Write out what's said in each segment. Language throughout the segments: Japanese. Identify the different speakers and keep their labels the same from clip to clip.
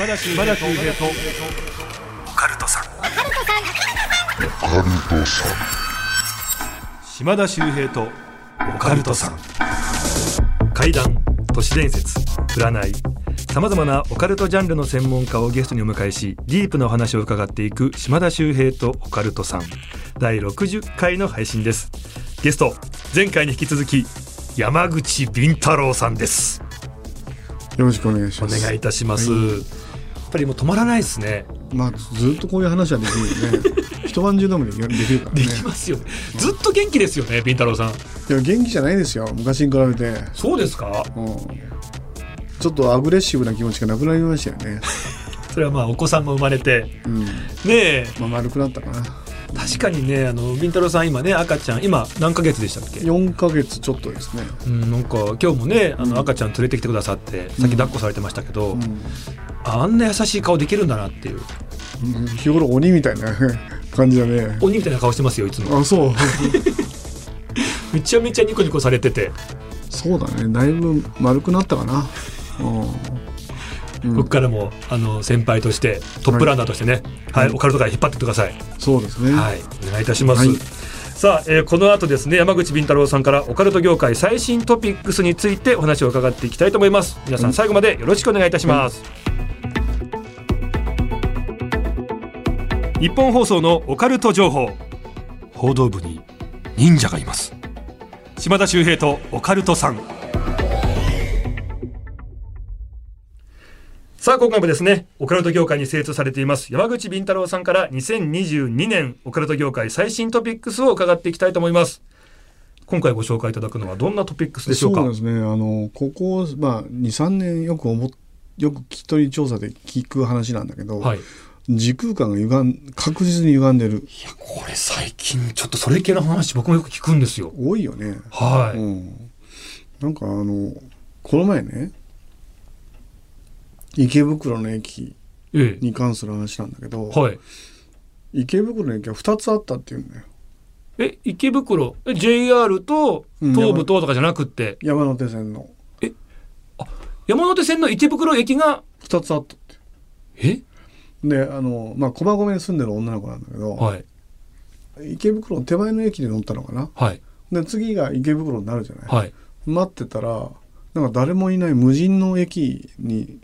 Speaker 1: 島田秀平とオカルトさん。島田秀平とオカルトさん。怪談都市伝説占い。さまざまなオカルトジャンルの専門家をゲストにお迎えしディープなお話を伺っていく島田秀平とオカルトさん。第60回の配信です。ゲスト前回に引き続き山口敏太郎さんです。
Speaker 2: よろしくお願いします。
Speaker 1: お願いいたします、
Speaker 2: はい
Speaker 1: ぱりもう止まらないですね
Speaker 2: まあずっとこういう話はできるよね。一晩中でもでできるから
Speaker 1: で
Speaker 2: ね。
Speaker 1: きますよねずっと元気ですよね敏太郎さん
Speaker 2: いや元気じゃないですよ。昔に比べて、
Speaker 1: そうですか？
Speaker 2: うん、ちょっとアグレッシブな気持ちがなくなりましたよね。
Speaker 1: それはまあお子さんも生まれて
Speaker 2: うん。
Speaker 1: ねえ
Speaker 2: まあ丸くなったかな。
Speaker 1: 確かにねあの敏太郎さん今ね赤ちゃん今何ヶ月でしたっけ？
Speaker 2: 四ヶ月ちょっとですね。
Speaker 1: うん、なんか今日もねあ
Speaker 2: うん
Speaker 1: の赤ちゃん連れてきてくださって、さっき抱っこされてましたけど、
Speaker 2: うん
Speaker 1: あんな優しい顔できるんだなっていう
Speaker 2: うん。日頃鬼みたいな 感じだね。
Speaker 1: 鬼みたいな顔してますよいつも
Speaker 2: あそう。
Speaker 1: めちゃめちゃニコニコされてて、
Speaker 2: そうだね。だいぶ丸くなったかな。うん。うん。
Speaker 1: 僕からもあの先輩としてトップランナーとしてね、はい。
Speaker 2: はい
Speaker 1: オカルト界引っ張ってってください、
Speaker 2: そうですね。
Speaker 1: はい。お願いいたします、
Speaker 2: はい。
Speaker 1: さあ、えーこの後ですね山口敏太郎さんからオカルト業界最新トピックスについてお話を伺っていきたいと思います。皆さん最後までよろしくお願いいたします、日本放送のオカルト情報。報道部に忍者がいます。島田秀平とオカルトさんさあ今回もですねオカルト業界に精通されています山口敏太郎さんから2022年オカルト業界最新トピックスを伺っていきたいと思います。今回ご紹介いただくのはどんなトピックスでしょうか？
Speaker 2: そうですね。あのここまあ二三年よく思っよく聞き取り調査で聞く話なんだけど、
Speaker 1: はい。い
Speaker 2: 時空間が歪ん確実に歪んでる。
Speaker 1: やこれ最近ちょっとそれ系の話僕もよく聞くんですよ。
Speaker 2: 多いよね。
Speaker 1: はい、
Speaker 2: うん、なんかあのこの前ね池袋の駅
Speaker 1: え
Speaker 2: に関する話なんだけど、
Speaker 1: えはい。
Speaker 2: 池袋の駅は2つあったっていうんだよ。
Speaker 1: え池袋え JR と
Speaker 2: うん
Speaker 1: 東武東とかじゃなくって、
Speaker 2: 山手線の。
Speaker 1: 山手線の池袋駅が
Speaker 2: 2つあったって。
Speaker 1: え？
Speaker 2: であのまあ駒込に住んでる女の子なんだけど、
Speaker 1: はい。
Speaker 2: 池袋の手前の駅で乗ったのかな？
Speaker 1: はい。
Speaker 2: で次が池袋になるじゃない、
Speaker 1: はい。
Speaker 2: 待ってたらなんか誰もいない無人の駅に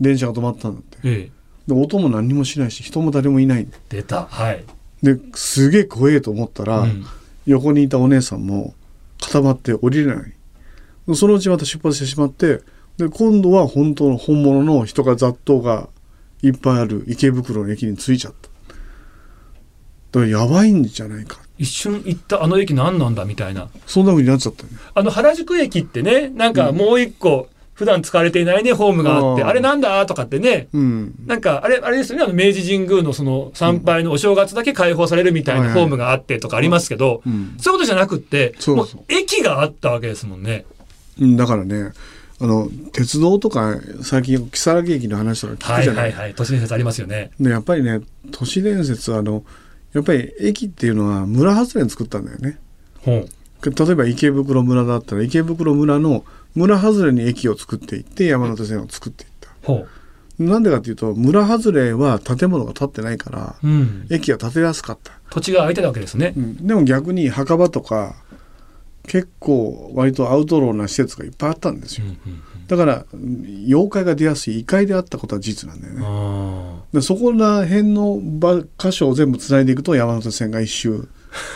Speaker 2: 電車が止まったんだって。
Speaker 1: ええ。
Speaker 2: で音も何にもしないし人も誰もいない。
Speaker 1: 出た。はい、
Speaker 2: ですげえ怖えと思ったら、
Speaker 1: うん。
Speaker 2: 横にいたお姉さんも固まって降りれない。そのうちまた出発してしまってで今度は本当の本物の人が雑踏がいっぱいある池袋の駅に着いちゃった。だからやばいんじゃないか。
Speaker 1: 一瞬行ったあの駅何なんだみたいな。
Speaker 2: そんな風になっちゃったね。
Speaker 1: あの原宿駅ってねなんかもう一個普段使われていないねホームがあって、
Speaker 2: うん。
Speaker 1: あれなんだ？とかってね。
Speaker 2: うん。
Speaker 1: なんかあれあれですよね。あの明治神宮のその参拝のお正月だけ開放されるみたいな
Speaker 2: はいはい。
Speaker 1: ホームがあってとかありますけど、
Speaker 2: うん。
Speaker 1: そういうことじゃなくって
Speaker 2: そうそう。
Speaker 1: もう駅があったわけですもんね。
Speaker 2: うんだからねあの鉄道とか最近木更木駅の話とか聞
Speaker 1: はい
Speaker 2: くじゃない,、
Speaker 1: はいはい。都市伝説ありますよね。
Speaker 2: でやっぱりね都市伝説はあのやっぱり駅っていうのは村外れに作ったんだよね。
Speaker 1: ほう。
Speaker 2: 例えば池袋村だったら池袋村の村外れに駅を作っていって山手線を作っていった。
Speaker 1: ほ
Speaker 2: なんでかっていうと村外れは建物が建ってないから
Speaker 1: う、うん、
Speaker 2: 駅が建てやすかった、
Speaker 1: 土地が空いてたわけですね。
Speaker 2: う。ん、でも逆に墓場とか結構割とアウトローな施設がいっぱいあったんですよ。
Speaker 1: うんうん
Speaker 2: だからうん妖怪が出やすい異界であったことは事実なんだよ
Speaker 1: うん
Speaker 2: ね。
Speaker 1: あ
Speaker 2: でそこら辺の場箇所を全部つないでいくと山手線が一周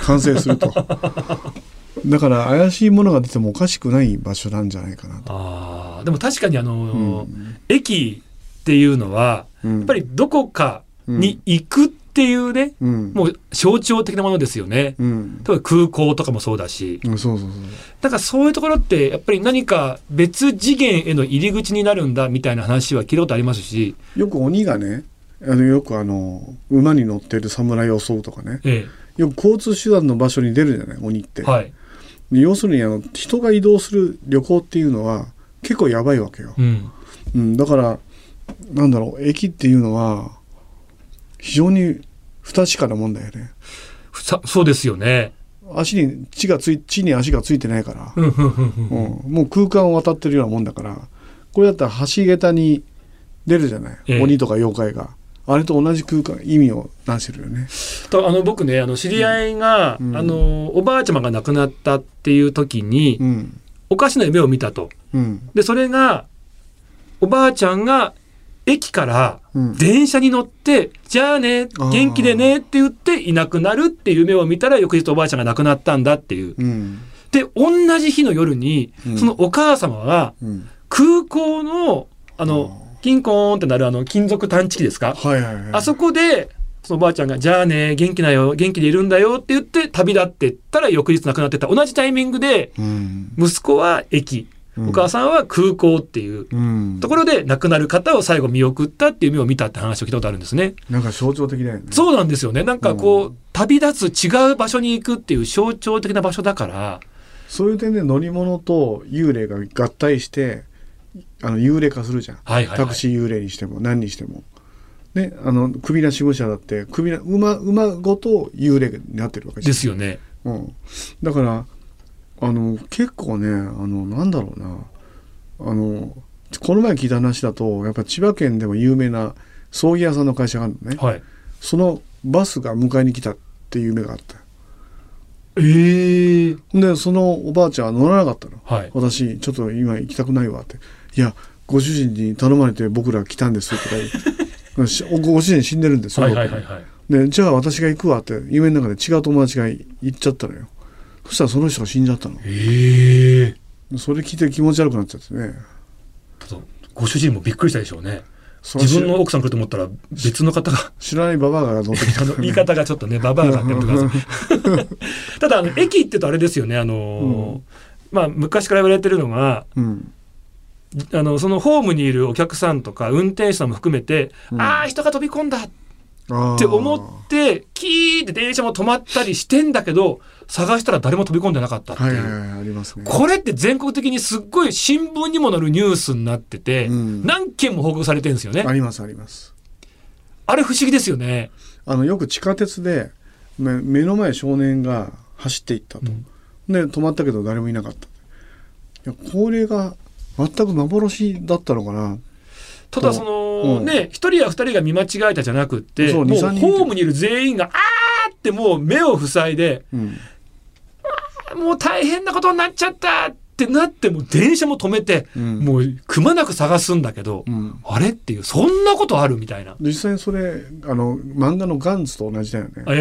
Speaker 2: 完成すると だから怪しいものが出てもおかしくない場所なんじゃないかな
Speaker 1: ー
Speaker 2: と、
Speaker 1: あーでも確かにあのー
Speaker 2: うん。
Speaker 1: 駅っていうのは
Speaker 2: うん。
Speaker 1: やっぱりどこかに行くっていうね、
Speaker 2: うん。
Speaker 1: もう象徴的なものですよね。
Speaker 2: うん。
Speaker 1: 例えば空港とかもそうだし、
Speaker 2: うんそうそうそう
Speaker 1: だからそういうところってやっぱり何か別次元への入り口になるんだみたいな話は聞いたことありますし、
Speaker 2: よく鬼がねあのよくあの馬に乗ってる侍を襲うとかね。
Speaker 1: え
Speaker 2: よく交通手段の場所に出るじゃない鬼って、
Speaker 1: え、はい、
Speaker 2: で要するにあの人が移動する旅行っていうのは結構やばいわけよ、
Speaker 1: うん、
Speaker 2: うん、だからなんだろう駅っていうのは非常に不確かなもんだよね
Speaker 1: さそうですよね。
Speaker 2: 足に地がつい地に足がついてないから、
Speaker 1: うん。
Speaker 2: もう空間を渡ってるようなもんだからこれだったら橋桁に出るじゃない、
Speaker 1: ええ。
Speaker 2: 鬼とか妖怪があれと同じ空間意味を出してるよね。
Speaker 1: とあの僕ねあの知り合いが、
Speaker 2: うん。
Speaker 1: あのおばあちゃまが亡くなったっていう時に、
Speaker 2: うん。
Speaker 1: おかしな夢を見たと。
Speaker 2: うん。
Speaker 1: でそれがおばあちゃんが駅から
Speaker 2: うん。
Speaker 1: 電車に乗って「じゃあね元気でね」って言っていなくなるっていう夢を見たら翌日おばあちゃんが亡くなったんだっていう。
Speaker 2: うん。
Speaker 1: で同じ日の夜に、
Speaker 2: うん。
Speaker 1: そのお母様が
Speaker 2: うん。
Speaker 1: 空港のあのキンコーンってなるあの金属探知機ですか？
Speaker 2: はいはいはい。
Speaker 1: あそこでそのおばあちゃんが「じゃあね元気だよ元気でいるんだよ」って言って旅立ってったら翌日亡くなってた。同じタイミングで
Speaker 2: うん。
Speaker 1: 息子は駅。
Speaker 2: うん。
Speaker 1: お母さんは空港っていう。
Speaker 2: うん。
Speaker 1: ところで亡くなる方を最後見送ったっていう夢を見たって話を聞いたことあるんですね。
Speaker 2: なんか象徴的だよね。
Speaker 1: そうなんですよね。なんかこう、
Speaker 2: うん。
Speaker 1: 旅立つ違う場所に行くっていう象徴的な場所だから、
Speaker 2: そういう点で乗り物と幽霊が合体してあの幽霊化するじゃん、
Speaker 1: はいはいはい。
Speaker 2: タクシー幽霊にしても何にしても。ね、あの首なし武者だって首な馬馬ごと幽霊になってるわけ
Speaker 1: ですよね。
Speaker 2: うん、だからあの結構ねあのなんだろうな。あのこの前聞いた話だとやっぱ千葉県でも有名な葬儀屋さんの会社があるのね、
Speaker 1: はい。
Speaker 2: そのバスが迎えに来たっていう夢があった。
Speaker 1: ええ
Speaker 2: でそのおばあちゃんは乗らなかったの。
Speaker 1: はい。
Speaker 2: 私ちょっと今行きたくないわっていやご主人に頼まれて僕ら来たんですとか言ってし ごご主人死んでるんですよ、
Speaker 1: はいはいはいはい。
Speaker 2: でじゃあ私が行くわって夢の中で違う友達が行っちゃったのよ。そしたらその人が死んじゃったの。
Speaker 1: ええ。
Speaker 2: それ聞いて気持ち悪くなっちゃってね。
Speaker 1: ただご主人もびっくりしたでしょうね。自分の奥さん来ると思ったら別の方が、
Speaker 2: 知らないババアが乗ってきた
Speaker 1: あの言い方がちょっとね、ババアがってください。ただ、あの、駅って言うとあれですよね、あのーまあ、昔から言われてるのが、
Speaker 2: うん
Speaker 1: あの、そのホームにいるお客さんとか運転手さんも含めて、
Speaker 2: うん。
Speaker 1: ああ、人が飛び込んだっ
Speaker 2: あ
Speaker 1: て思って、キーって電車も止まったりしてんだけど、探したら誰も飛び込んでなかったっていう。
Speaker 2: ね。
Speaker 1: これって全国的にすっごい新聞にも載るニュースになってて、
Speaker 2: うん。
Speaker 1: 何件も報告されてるんですよね。
Speaker 2: ありますあります。
Speaker 1: あれ不思議ですよね。
Speaker 2: あのよく地下鉄で目目の前少年が走っていったと、で止まったけど誰もいなかった。いやこれが全く幻だったのかな。
Speaker 1: ただその、
Speaker 2: うん。
Speaker 1: ね、一人や二人が見間違えたじゃなくって、もう
Speaker 2: 2 3人いて。
Speaker 1: ホームにいる全員が、あーってもう目を塞いで、
Speaker 2: うん。
Speaker 1: もう大変なことになっちゃったってなって、もう電車も止めて、
Speaker 2: うん。
Speaker 1: もうくまなく探すんだけど、
Speaker 2: うん。
Speaker 1: あれっていう、そんなことあるみたいな。
Speaker 2: 実際にそれあの漫画の「ガンズ」と同じだよね、
Speaker 1: ええ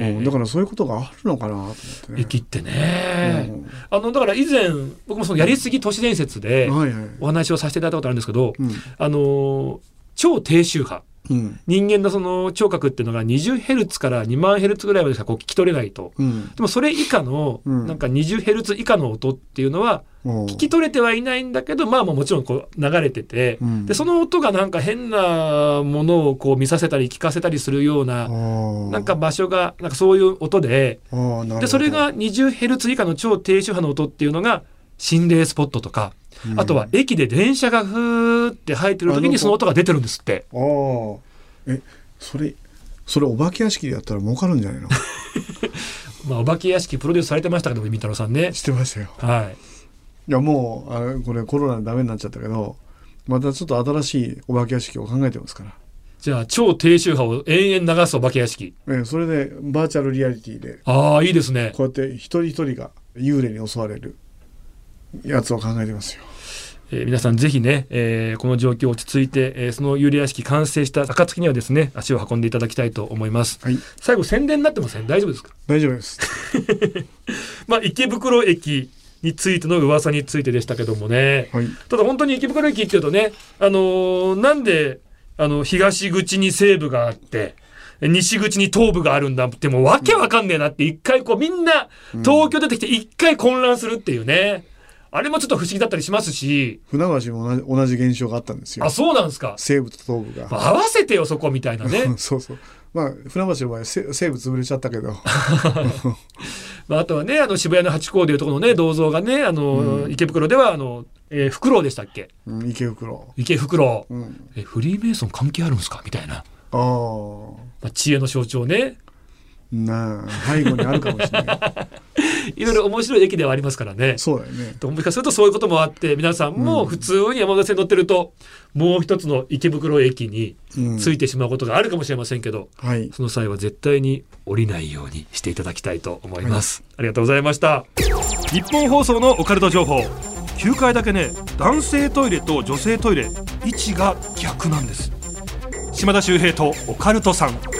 Speaker 1: えええ
Speaker 2: ん、だからそういうことがあるのかなと思ってね。
Speaker 1: 駅ってね、
Speaker 2: うん。
Speaker 1: あのだから以前僕もそのやりすぎ都市伝説で
Speaker 2: はいはい。
Speaker 1: お話をさせていただいたことあるんですけど、
Speaker 2: うん。
Speaker 1: あの超低周波
Speaker 2: うん。
Speaker 1: 人間のその聴覚っていうのが 20Hz から2万 Hz ぐらいまでしかこう聞き取れないと。
Speaker 2: うん。
Speaker 1: でもそれ以下の、
Speaker 2: うん。
Speaker 1: なんか 20Hz 以下の音っていうのは
Speaker 2: 聞
Speaker 1: 聞き取れてはいないんだけどまあまあもちろんこう流れてて、
Speaker 2: うん。
Speaker 1: でその音がなんか変なものをこう見させたり聞かせたりするような、なんか場所がなんかそういう音ででそれが 20Hz 以下の超低周波の音っていうのが心霊スポットとか、
Speaker 2: うん
Speaker 1: あとは駅で電車がふーって入ってる時にその音が出てるんですって。
Speaker 2: ああえそれそれお化け屋敷でやったら儲かるんじゃないの？
Speaker 1: まあ、お化け屋敷プロデュースされてましたけど、み太郎さんね。
Speaker 2: してましたよ
Speaker 1: はい。
Speaker 2: いやもうあれこれコロナでダメになっちゃったけどまたちょっと新しいお化け屋敷を考えてますから
Speaker 1: じゃあ、超低周波を延々流すお化け屋敷。
Speaker 2: ええそれでバーチャルリアリティで
Speaker 1: ああ、いいですね。
Speaker 2: こうやって一人一人が幽霊に襲われるやつを考えてますよ。
Speaker 1: えー皆さんぜひね、えーこの状況落ち着いて、えーその幽霊屋敷完成した暁にはですね、足を運んでいただきたいと思います。
Speaker 2: はい。
Speaker 1: 最後宣伝になってません？大丈夫ですか？
Speaker 2: 大丈夫です。
Speaker 1: まあ、池袋駅についての噂についてでしたけどもね。
Speaker 2: はい。
Speaker 1: ただ本当に池袋駅っていうとね、あのーなんで、あの、東口に西部があって、西口に東部があるんだって、もうわけわかんねえなって、一回こうみんな東京出てきて一回混乱するっていうね。あれもちょっと不思議だったりしますし、
Speaker 2: 船橋も同じ同じ現象があったんですよ。
Speaker 1: あ、そうなんですか。
Speaker 2: 西部と東部が、
Speaker 1: まあ合わせてよ、そこみたいなね。
Speaker 2: そうそう。まあ船橋の場合せ西部潰れちゃったけど。
Speaker 1: まあ、あとはね、あの渋谷の八甲でいうところのね、銅像がね、あの、池袋では、あの、えー、フクロウでしたっけ？
Speaker 2: うん池袋。
Speaker 1: 池フクロウ。
Speaker 2: うん。
Speaker 1: え、フリーメイソン関係あるんですか？みたいな。
Speaker 2: ああ
Speaker 1: まあ、知恵の象徴ね。
Speaker 2: なあ背後にあるかもしれない
Speaker 1: いろいろ面白い駅ではありますからね。
Speaker 2: そうだよね
Speaker 1: ともしかするとそういうこともあって皆さんも普通に山手線乗ってると、もう一つの池袋駅に
Speaker 2: うん
Speaker 1: 着いてしまうことがあるかもしれませんけど、
Speaker 2: はい
Speaker 1: その際は絶対に降りないようにしていただきたいと思います。ありがとうございました。日本放送のオカルト情報。9階だけね、男性トイレと女性トイレ、位置が逆なんです。島田秀平とオカルトさん。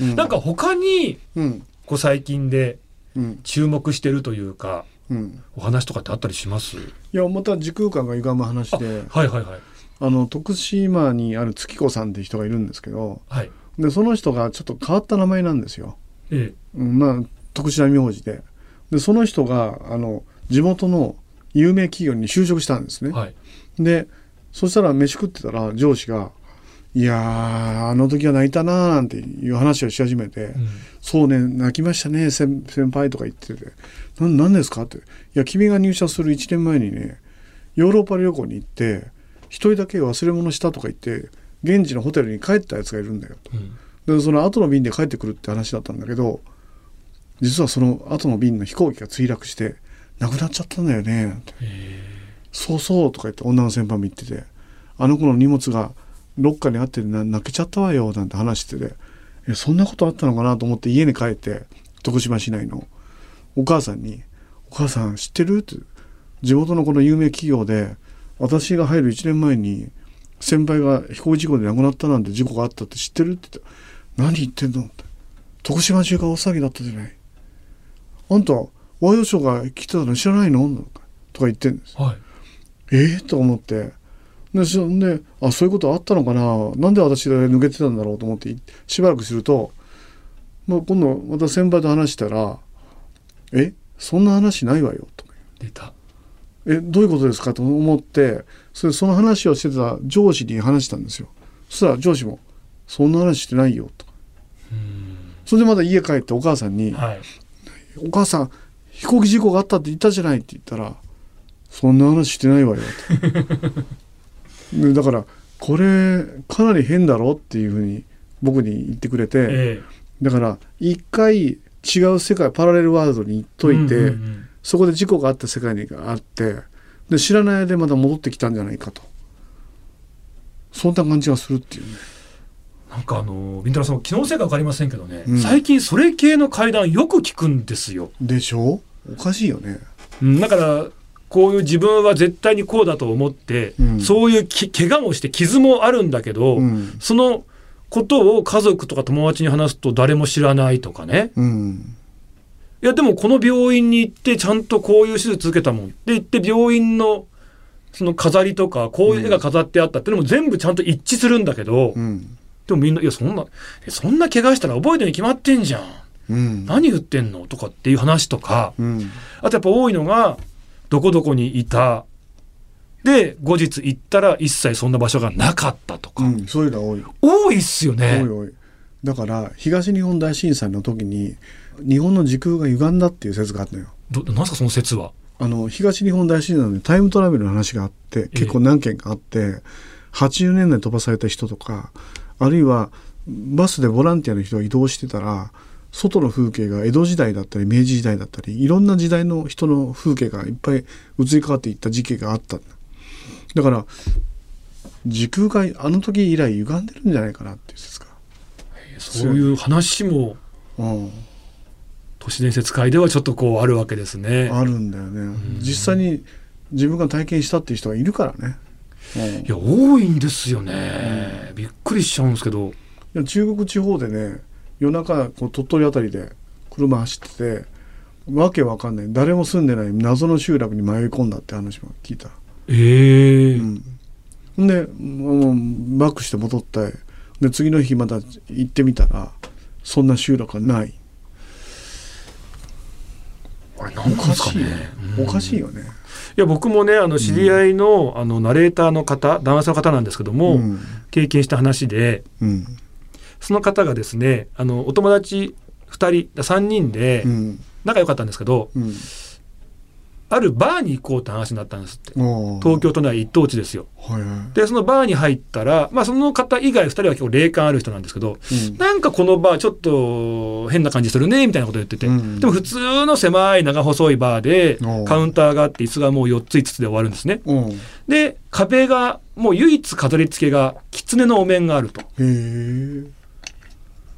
Speaker 2: うん。
Speaker 1: なんか他に、
Speaker 2: うん。
Speaker 1: こう最近で
Speaker 2: うん。
Speaker 1: 注目してるというか、
Speaker 2: うん。
Speaker 1: お話とかってあったりします？
Speaker 2: いやまた時空間が歪む話で。
Speaker 1: はいはいはい。
Speaker 2: あの徳島にある月子さんっていう人がいるんですけど
Speaker 1: はい。
Speaker 2: でその人がちょっと変わった名前なんですよ、
Speaker 1: え
Speaker 2: うん、まあ特殊な名字で。でその人があの地元の有名企業に就職したんですね、
Speaker 1: えはい。
Speaker 2: でそしたら飯食ってたら上司が「いやーあの時は泣いたな」なんていう話をし始めて「
Speaker 1: うん。
Speaker 2: そうね泣きましたね先先輩」とか言ってて「な何ですか?」って「いや君が入社する1年前にねヨーロッパ旅行に行って一人だけ忘れ物したとか言って現地のホテルに帰ったやつがいるんだよ」と。
Speaker 1: うん。
Speaker 2: でその後の便で帰ってくるって話だったんだけど実はその後の便の飛行機が墜落して亡くなっちゃったんだよねなんて。そうそうとか言って女の先輩も言っててあの子の荷物がロッカーにあってな泣けちゃったわよなんて話しててえそんなことあったのかなと思って家に帰って徳島市内のお母さんに「お母さん知ってる?」って地元のこの有名企業で私が入る1年前に先輩が飛行事故で亡くなったなんて事故があったって知ってる？って言って「何言ってんの?」って「徳島中が大騒ぎだったじゃない」「あんたワイドショーが来てたの知らないの?」とか言ってんです
Speaker 1: はい。
Speaker 2: え？ー、と思ってでそんであそういうことあったのかな？なんで私抜けてたんだろうと思っていしばらくすると、まあ、今度また先輩と話したら「えそんな話ないわよ」と。か
Speaker 1: 出た。
Speaker 2: えどういうことですか？と思ってそれその話をしてた上司に話したんですよ。そしたら上司も「そんな話してないよ」と。それでまた家帰ってお母さんに
Speaker 1: はい。
Speaker 2: 「お母さん飛行機事故があったって言ったじゃない」って言ったら「そんな話してないわよ」と。で だからこれかなり変だろっていうふうに僕に言ってくれて
Speaker 1: え
Speaker 2: だから一回違う世界パラレルワールドに行っ
Speaker 1: え
Speaker 2: といて、
Speaker 1: うんうんうん。
Speaker 2: そこで事故があった世界にあってで知らない間でまた戻ってきたんじゃないかと。そんな感じがするっていうね。
Speaker 1: なんかあのビンタラさん気のせいか分かりませんけどね、
Speaker 2: うん。
Speaker 1: 最近それ系の会談よく聞くんですよ。
Speaker 2: でしょ？おかしいよね。
Speaker 1: うんだからこういう自分は絶対にこうだと思って、
Speaker 2: うん。
Speaker 1: そういうき怪我もして傷もあるんだけど、
Speaker 2: うん。
Speaker 1: そのことを家族とか友達に話すと誰も知らないとかね。
Speaker 2: うん。
Speaker 1: いやでもこの病院に行ってちゃんとこういう手術受けたもん。って言って病院のその飾りとかこういう絵が飾ってあったっていうのも全部ちゃんと一致するんだけど、
Speaker 2: うん。
Speaker 1: でもみんないやそんなえそんな怪我したら覚えてるに決まってんじゃん。
Speaker 2: うん。
Speaker 1: 何言ってんの？とかっていう話とか。
Speaker 2: うん。
Speaker 1: あとやっぱ多いのがどこどこにいた。で後日行ったら一切そんな場所がなかったとか、
Speaker 2: うんそういうのが多い。
Speaker 1: 多いっすよ
Speaker 2: 多
Speaker 1: ね
Speaker 2: い。多い。だから東日本大震災の時に日本の時空が歪んだっていう説があったのよ。
Speaker 1: どなんすかその説は？
Speaker 2: あの東日本大震災でタイムトラベルの話があって結構何件かあって、80年代に飛ばされた人とかあるいはバスでボランティアの人が移動してたら外の風景が江戸時代だったり明治時代だったりいろんな時代の人の風景がいっぱい移り変わっていった時期があったんだだから時空があの時以来歪んでるんじゃないかなっていう説が、
Speaker 1: そういう話も
Speaker 2: うん、
Speaker 1: 都市伝説界ではちょっとこうあるわけですね。
Speaker 2: あるんだよね実際に自分が体験したっていう人がいるからね、うん
Speaker 1: いや多いんですよね。びっくりしちゃうんですけど。
Speaker 2: いや中国地方でね夜中こう鳥取あたりで車走っててわけわかんない。誰も住んでない謎の集落に迷い込んだって話も聞いた、
Speaker 1: ええ。
Speaker 2: うん、んでもうバックして戻ってで次の日また行ってみたらそんな集落はない。
Speaker 1: あれなん
Speaker 2: お
Speaker 1: か
Speaker 2: しいよ。
Speaker 1: ね
Speaker 2: ね。おかしいよね、
Speaker 1: いや僕もねあの知り合いの,、あのナレーターの方男性の方なんですけども、
Speaker 2: うん。
Speaker 1: 経験した話で
Speaker 2: うん
Speaker 1: その方がですねあのお友達2人3人で
Speaker 2: うん。
Speaker 1: 仲良かったんですけど、
Speaker 2: うん。
Speaker 1: あるバーに行こうって話になったんですって。東京都内一等地ですよ。
Speaker 2: はいはい。
Speaker 1: でそのバーに入ったら、まあ、その方以外2人は結構霊感ある人なんですけど
Speaker 2: うん。
Speaker 1: なんかこのバーちょっと変な感じするねみたいなこと言ってて、
Speaker 2: うん。
Speaker 1: でも普通の狭い長細いバーでカウンターがあって椅子がもう4つ5つで終わるんですね。
Speaker 2: うん
Speaker 1: で壁がもう唯一飾り付けが狐のお面があると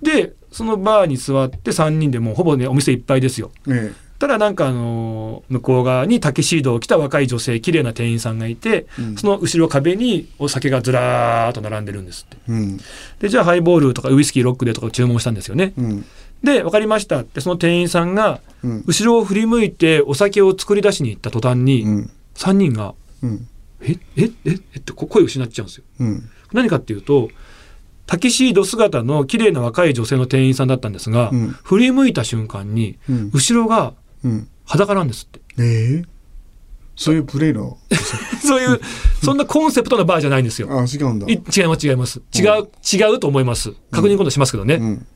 Speaker 1: でそのバーに座って3人でもうほぼねお店いっぱいですよ。
Speaker 2: ね
Speaker 1: ただなんかあの向こう側にタキシードを着た若い女性綺麗な店員さんがいて
Speaker 2: うん。
Speaker 1: その後ろ壁にお酒がずらーっと並んでるんですって。
Speaker 2: うん。
Speaker 1: でじゃあハイボールとかウイスキーロックでとか注文したんですよね。
Speaker 2: うん。
Speaker 1: で分かりましたってその店員さんが
Speaker 2: うん。
Speaker 1: 後ろを振り向いてお酒を作り出しに行った途端に
Speaker 2: うん。
Speaker 1: 3人が
Speaker 2: うん「
Speaker 1: ええええってこ声を失っちゃうんですよ。
Speaker 2: うん。
Speaker 1: 何かっていうとタキシード姿の綺麗な若い女性の店員さんだったんですが、
Speaker 2: うん。
Speaker 1: 振り向いた瞬間に
Speaker 2: うん。
Speaker 1: 後ろが
Speaker 2: うん。
Speaker 1: 裸なんですって。
Speaker 2: ええそういうプレイの？
Speaker 1: そういうそんなコンセプトのバーじゃないんですよ。
Speaker 2: あ違うんだ。
Speaker 1: い違います違います。違う、違うと思います。確認今度しますけどね、
Speaker 2: うん。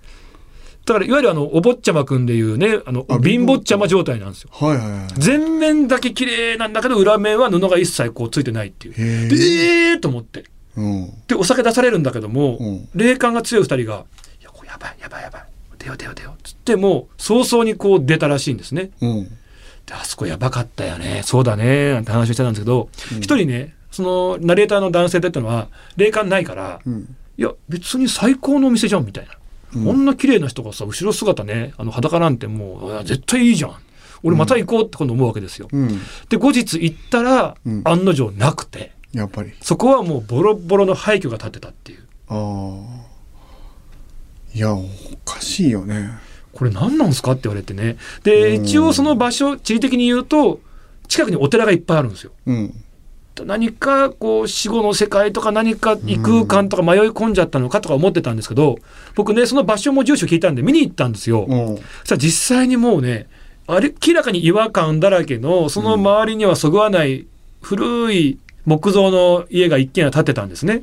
Speaker 1: だからいわゆるあのお坊ちゃまくんでいうねあの
Speaker 2: あ
Speaker 1: 貧乏ちゃま状態なんですよ。
Speaker 2: はいはいはい
Speaker 1: 全面だけ綺麗なんだけど裏面は布が一切こうついてないっていう。
Speaker 2: え
Speaker 1: えーと思って。
Speaker 2: うん
Speaker 1: でお酒出されるんだけども、
Speaker 2: うん。
Speaker 1: 霊感が強い二人が「いやこれやばいやばいやばい出よう出よう出よう」つってもう早々にこう出たらしいんですね。
Speaker 2: うん。
Speaker 1: であそこやばかったよね。そうだね。なんて話をしてたんですけど
Speaker 2: うん。
Speaker 1: 一、人ねそのナレーターの男性ってのは霊感ないから、
Speaker 2: うん。
Speaker 1: いや別に最高のお店じゃんみたいな、
Speaker 2: うん。
Speaker 1: こんな綺麗な人がさ後ろ姿ねあの裸なんてもうあ絶対いいじゃん。俺また行こうって今度思うわけですよ。
Speaker 2: うん。
Speaker 1: で後日行ったら、
Speaker 2: うん。
Speaker 1: 案の定なくて
Speaker 2: やっぱり。
Speaker 1: そこはもうボロボロの廃墟が建ってたっていう。
Speaker 2: ああ。いやおかしいよね。
Speaker 1: これ何なんすかって言われてね。で
Speaker 2: うん。
Speaker 1: 一応その場所地理的に言うと近くにお寺がいっぱいあるんですよ。
Speaker 2: うん。
Speaker 1: 何かこう死後の世界とか何か異空間とか迷い込んじゃったのかとか思ってたんですけど僕ねその場所も住所聞いたんで見に行ったんですよ。
Speaker 2: うん。
Speaker 1: そしたら実際にもうね明らかに違和感だらけのその周りにはそぐわない古い木造の家が一軒家建ってたんですね。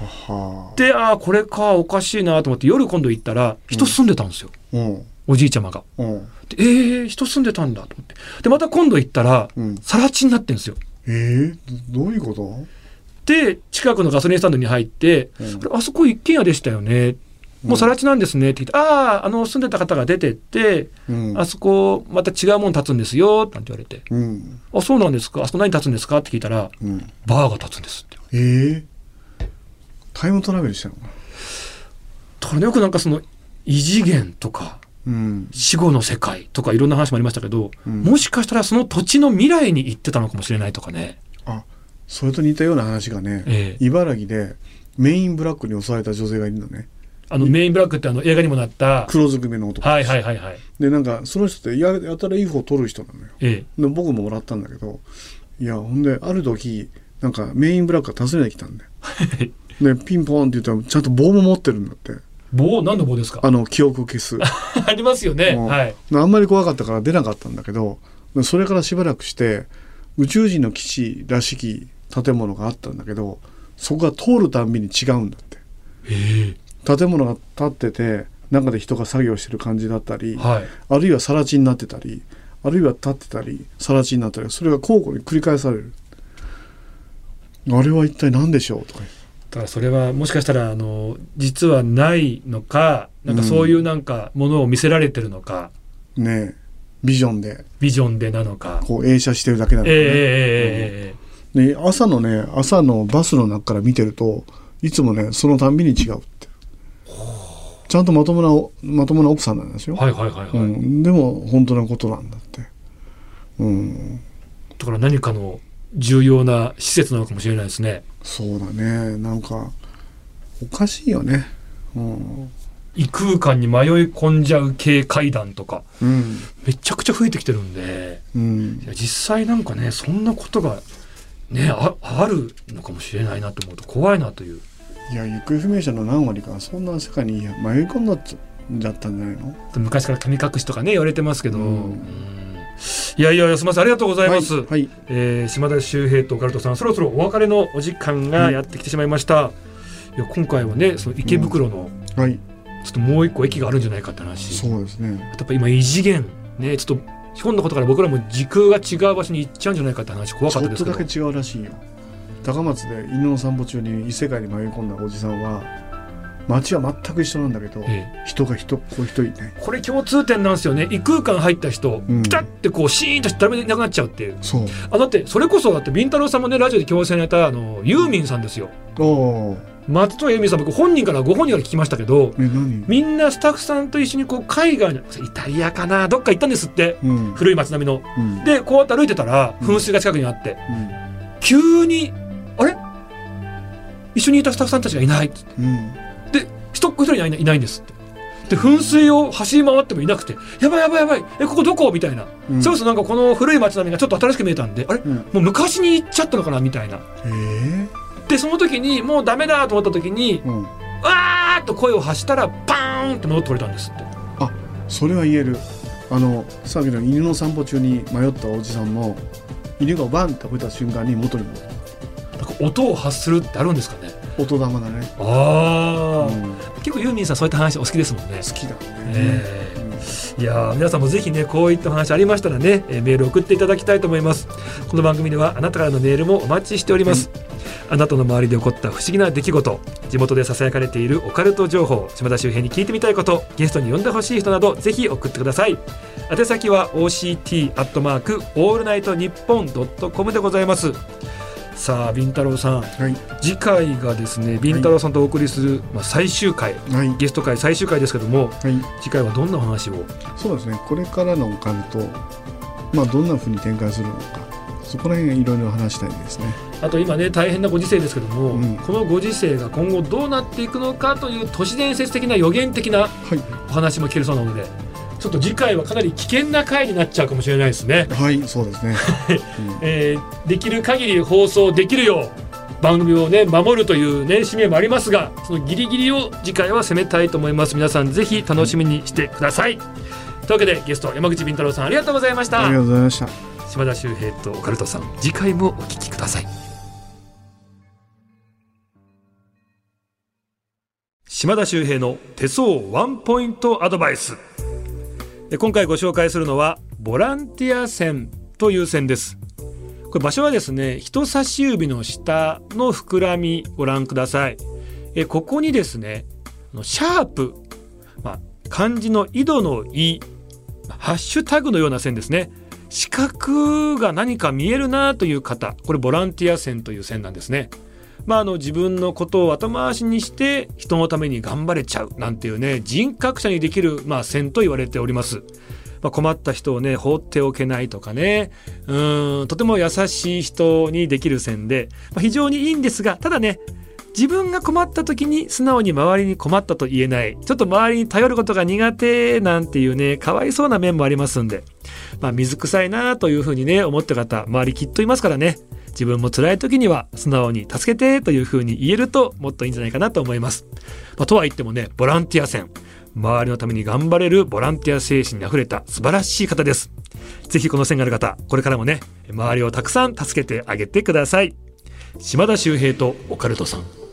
Speaker 2: はあ
Speaker 1: でああこれかおかしいなと思って夜今度行ったら人住んでたんですよ、
Speaker 2: うん。
Speaker 1: おじいちゃまが。
Speaker 2: うん。
Speaker 1: でえー、人住んでたんだと思って。でまた今度行ったら
Speaker 2: うん。
Speaker 1: 更地になってんですよ。
Speaker 2: えー、どどういうこと？
Speaker 1: で近くのガソリンスタンドに入って
Speaker 2: うん。
Speaker 1: あそこ一軒家でしたよね。もう更地なんですねって言って、ああ、あの住んでた方が出てって、
Speaker 2: うん。
Speaker 1: あそこまた違うもの建つんですよ、なんて言われて、
Speaker 2: うん。
Speaker 1: あ、そうなんですか、あそこ何建つんですか？って聞いたら、
Speaker 2: うん。
Speaker 1: バーが建つんですって。
Speaker 2: えー、タイムトラベルしたの？
Speaker 1: だからねよくなんかその異次元とか
Speaker 2: うん。
Speaker 1: 死後の世界とかいろんな話もありましたけど、
Speaker 2: うん。
Speaker 1: もしかしたらその土地の未来に行ってたのかもしれないとかね。
Speaker 2: あそれと似たような話がね、
Speaker 1: ええ。
Speaker 2: 茨城でメインブラックに襲われた女性がいるのね
Speaker 1: あのメインブラックってあの映画にもなった、
Speaker 2: 黒ずくめの男
Speaker 1: はいはいはいはい。
Speaker 2: でなんかその人ってややたらいい方取る人なのよ。
Speaker 1: え
Speaker 2: で僕ももらったんだけどいやほんである時なんかメインブラックが訪ねてきたんだよ。
Speaker 1: え。
Speaker 2: でピンポンって言ったらちゃんと棒も持ってるんだって。
Speaker 1: 棒？何の棒ですか？
Speaker 2: あの記憶を消す。
Speaker 1: ありますよね。
Speaker 2: うん
Speaker 1: はい。
Speaker 2: あんまり怖かったから出なかったんだけどそれからしばらくして宇宙人の基地らしき建物があったんだけどそこが通るたんびに違うんだって。
Speaker 1: え
Speaker 2: 建物が建ってて中で人が作業してる感じだったり、
Speaker 1: え。はい。
Speaker 2: あるいは更地になってたりあるいは立ってたり更地になったりそれが交互に繰り返される。あれは一体何でしょうとか。
Speaker 1: だからそれはもしかしたらあの実はないのかなんかそういうなんかものを見せられてるのか、
Speaker 2: ねビジョンで。
Speaker 1: ビジョンでなのか。
Speaker 2: こう映写してるだけなのかね、
Speaker 1: えええええええ。
Speaker 2: で朝のね朝のバスの中から見てるといつもねそのたんびに違うちゃんとまともなおまともな奥さんなんですよ、
Speaker 1: はいはいはいはい。
Speaker 2: うん、でも本当なことなんだって。うん。
Speaker 1: だから何かの重要な施設なのかもしれないですね。
Speaker 2: そうだね。なんかおかしいよね。うん、
Speaker 1: 異空間に迷い込んじゃう系階段とか。
Speaker 2: うん。
Speaker 1: めちゃくちゃ増えてきてるんで。
Speaker 2: うん。
Speaker 1: 実際なんかねそんなことがねああるのかもしれないなと思うと怖いなという
Speaker 2: いや行方不明者の何割かそんな世界に迷い込んだっちゃったんじゃないの？
Speaker 1: 昔から神隠しとかね言われてますけど、
Speaker 2: うん。
Speaker 1: うん。いやいやいやすみませんありがとうございます、
Speaker 2: はい、はい。
Speaker 1: えー島田秀平とオカルトさんそろそろお別れのお時間がやってきてしまいました、いや今回はねその池袋の
Speaker 2: はい、
Speaker 1: ちょっともう一個駅があるんじゃないかって話、
Speaker 2: そうですね。
Speaker 1: やっぱ今異次元ねちょっとひょんなことから僕らも時空が違う場所に行っちゃうんじゃないかって話怖かったですけど。
Speaker 2: ちょっとだけ違うらしいよ高松で犬の散歩中に異世界に迷い込んだおじさんは街は全く一緒なんだけど、
Speaker 1: え
Speaker 2: 人が人こう一人いない。
Speaker 1: これ共通点なんですよね。異空間入った人、
Speaker 2: うん。
Speaker 1: ピタッてこうシーンとして誰もいなくなっちゃうっていう。
Speaker 2: そう。
Speaker 1: あだってそれこそだってビンタロウさんもねラジオで共演されたあのユーミンさんですよ。
Speaker 2: おお
Speaker 1: 松任谷由実さん僕本人からご本人から聞きましたけどみんなスタッフさんと一緒にこう海外のイタリアかなどっか行ったんですって。
Speaker 2: うん。
Speaker 1: 古い街並みの。
Speaker 2: うん。
Speaker 1: でこうやって歩いてたら
Speaker 2: うん。
Speaker 1: 噴水が近くにあって。
Speaker 2: うん。
Speaker 1: 急にあれ？一緒にいたスタッフさんたちがいない。
Speaker 2: うん。
Speaker 1: で一っ子一人いないいないんですって。で噴水を走り回ってもいなくてやばいやばいやばい。えここどこ？みたいな、
Speaker 2: うん。
Speaker 1: そうそうなんかこの古い街並みがちょっと新しく見えたんであれ？
Speaker 2: うん。
Speaker 1: もう昔に行っちゃったのかな？みたいな。
Speaker 2: ええ
Speaker 1: でその時にもうダメだと思った時に
Speaker 2: うん。
Speaker 1: わーっと声を発したらパーンって戻ってこれたんですって。
Speaker 2: それは言える。あのさっきの犬の散歩中に迷ったおじさんも犬がバンって吠えた瞬間に元に戻る
Speaker 1: なんか音を発するってあるんですかね。
Speaker 2: 音玉だね、
Speaker 1: ああ、
Speaker 2: うん。
Speaker 1: 結構ユーミンさんそういった話お好きですもんね。
Speaker 2: 好きだね、
Speaker 1: ええ。
Speaker 2: うん
Speaker 1: いやー皆さんもぜひねこういったお話ありましたらね、えーメール送っていただきたいと思います。この番組ではあなたからのメールもお待ちしております、あなたの周りで起こった不思議な出来事地元でささやかれているオカルト情報島田周平に聞いてみたいことゲストに呼んでほしい人などぜひ送ってください。宛先は OCT アットマークオールナイトニッポンドットコムでございますさあビンタロウさん。
Speaker 2: はい。
Speaker 1: 次回がですねビンタロウさんとお送りする、まあ、最終回。
Speaker 2: はい。
Speaker 1: ゲスト回最終回ですけども
Speaker 2: はい。
Speaker 1: 次回はどんなお話を？
Speaker 2: そうですね。これからのオカルトまあどんな風に展開するのか。そこら辺いろいろ話したいですね。
Speaker 1: あと今ね大変なご時世ですけども、
Speaker 2: うん。
Speaker 1: このご時世が今後どうなっていくのかという都市伝説的な予言的な
Speaker 2: はい。
Speaker 1: お話も聞けるそうなのでちょっと次回はかなり危険な回になっちゃうかもしれないですね、
Speaker 2: はいそうですね、
Speaker 1: えーできる限り放送できるよう番組をね守るというね使命もありますがそのギリギリを次回は攻めたいと思います。皆さんぜひ楽しみにしてください、というわけでゲスト山口敏太郎さんありがとうございました。
Speaker 2: ありがとうございました。
Speaker 1: 島田秀平とオカルトさん次回もお聞きください。島田秀平の手相ワンポイントアドバイスえ今回ご紹介するのはボランティア線という線です。これ場所はですね人差し指の下の膨らみご覧ください。えここにですねシャープ、まあ、漢字の井戸の「井」ハッシュタグのような線ですね。四角が何か見えるなという方これボランティア線という線なんですね。まあ、あの自分のことを後回しにして人のために頑張れちゃうなんていうね人格者にできる、まあ、線と言われております。まあ、困った人をね放っておけないとかね。うんとても優しい人にできる線で、まあ、非常にいいんですがただね自分が困った時に素直に周りに困ったと言えない。ちょっと周りに頼ることが苦手なんていうねかわいそうな面もありますんでまあ、水臭いなというふうにね思った方周りきっといますからね。自分も辛い時には素直に助けてというふうに言えるともっといいんじゃないかなと思います。まあ、とは言ってもねボランティア戦周りのために頑張れるボランティア精神に溢れた素晴らしい方です。ぜひこの線がある方これからもね周りをたくさん助けてあげてください。島田秀平とオカルトさん